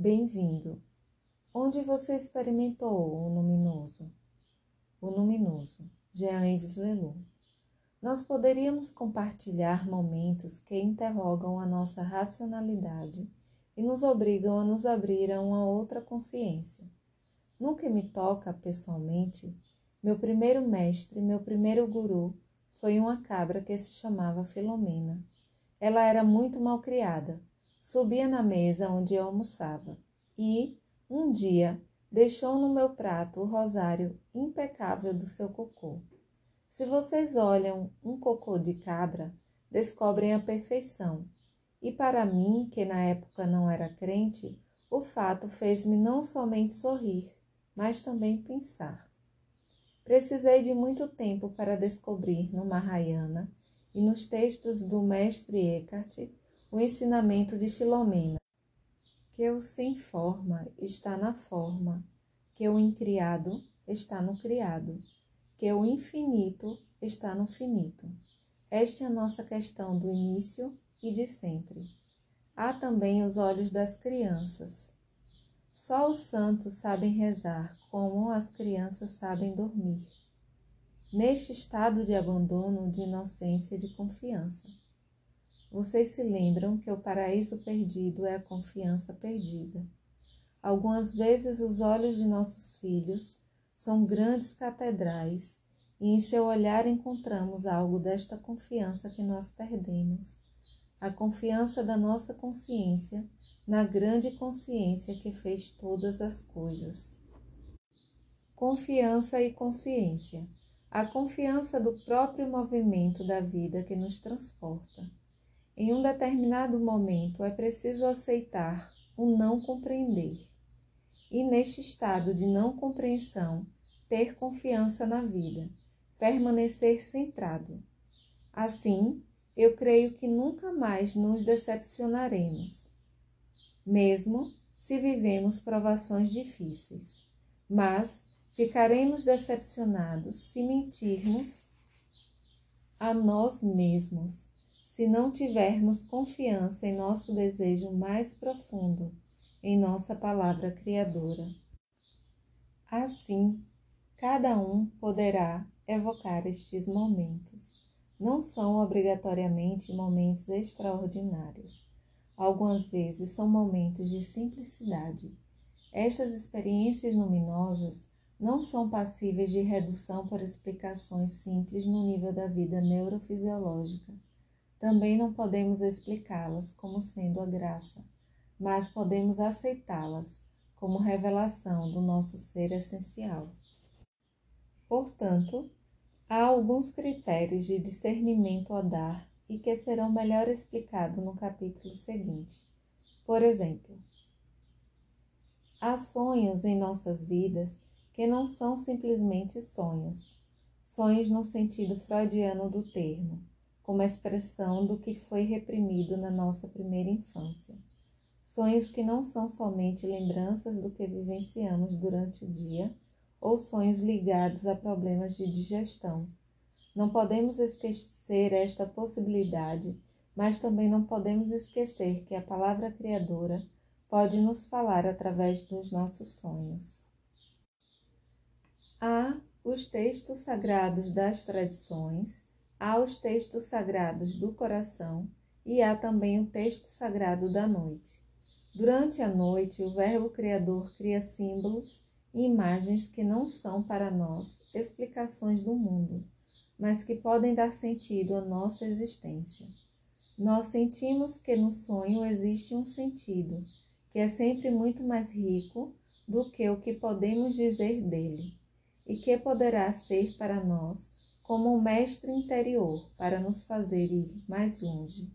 Bem-vindo. Onde você experimentou o luminoso? O luminoso, Jean-Yves Leloup. Nós poderíamos compartilhar momentos que interrogam a nossa racionalidade e nos obrigam a nos abrir a uma outra consciência. Que me toca pessoalmente, meu primeiro mestre, meu primeiro guru, foi uma cabra que se chamava Filomena. Ela era muito mal criada. Subia na mesa onde eu almoçava e, um dia, deixou no meu prato o rosário impecável do seu cocô. Se vocês olham um cocô de cabra, descobrem a perfeição. E para mim, que na época não era crente, o fato fez-me não somente sorrir, mas também pensar. Precisei de muito tempo para descobrir no Mahayana e nos textos do mestre Eckhart o ensinamento de Filomena, que o sem forma está na forma, que o incriado está no criado que o infinito está no finito. Esta é a nossa questão do início e de sempre. Há também os olhos das crianças. Só os santos sabem rezar como as crianças sabem dormir. Neste estado de abandono, de inocência e de confiança. Vocês se lembram que o paraíso perdido é a confiança perdida. Algumas vezes os olhos de nossos filhos são grandes catedrais e em seu olhar encontramos algo desta confiança que nós perdemos, a confiança da nossa consciência na grande consciência que fez todas as coisas. Confiança e consciência. A confiança do próprio movimento da vida que nos transporta. Em um determinado momento é preciso aceitar o não compreender e, neste estado de não compreensão, ter confiança na vida, permanecer centrado. Assim, eu creio que nunca mais nos decepcionaremos, mesmo se vivemos provações difíceis. Mas ficaremos decepcionados se mentirmos a nós mesmos, se não tivermos confiança em nosso desejo mais profundo em nossa palavra criadora. Assim, cada um poderá evocar estes momentos. Não são obrigatoriamente momentos extraordinários. Algumas vezes são momentos de simplicidade. Estas experiências luminosas não são passíveis de redução por explicações simples no nível da vida neurofisiológica. Também não podemos explicá-las como sendo a graça mas podemos aceitá-las como revelação do nosso ser essencial. Portanto, há alguns critérios de discernimento a dar e que serão melhor explicados no capítulo seguinte. Por exemplo, há sonhos em nossas vidas que não são simplesmente sonhos, sonhos no sentido freudiano do termo, como expressão do que foi reprimido na nossa primeira infância. Sonhos que não são somente lembranças do que vivenciamos durante o dia ou sonhos ligados a problemas de digestão. Não podemos esquecer esta possibilidade, mas também não podemos esquecer que a palavra criadora pode nos falar através dos nossos sonhos. Há os textos sagrados das tradições, há os textos sagrados do coração e há também o texto sagrado da noite. Durante a noite, o Verbo Criador cria símbolos e imagens que não são para nós explicações do mundo, mas que podem dar sentido à nossa existência. Nós sentimos que no sonho existe um sentido, que é sempre muito mais rico do que o que podemos dizer dele, e que poderá ser para nós como um mestre interior para nos fazer ir mais longe.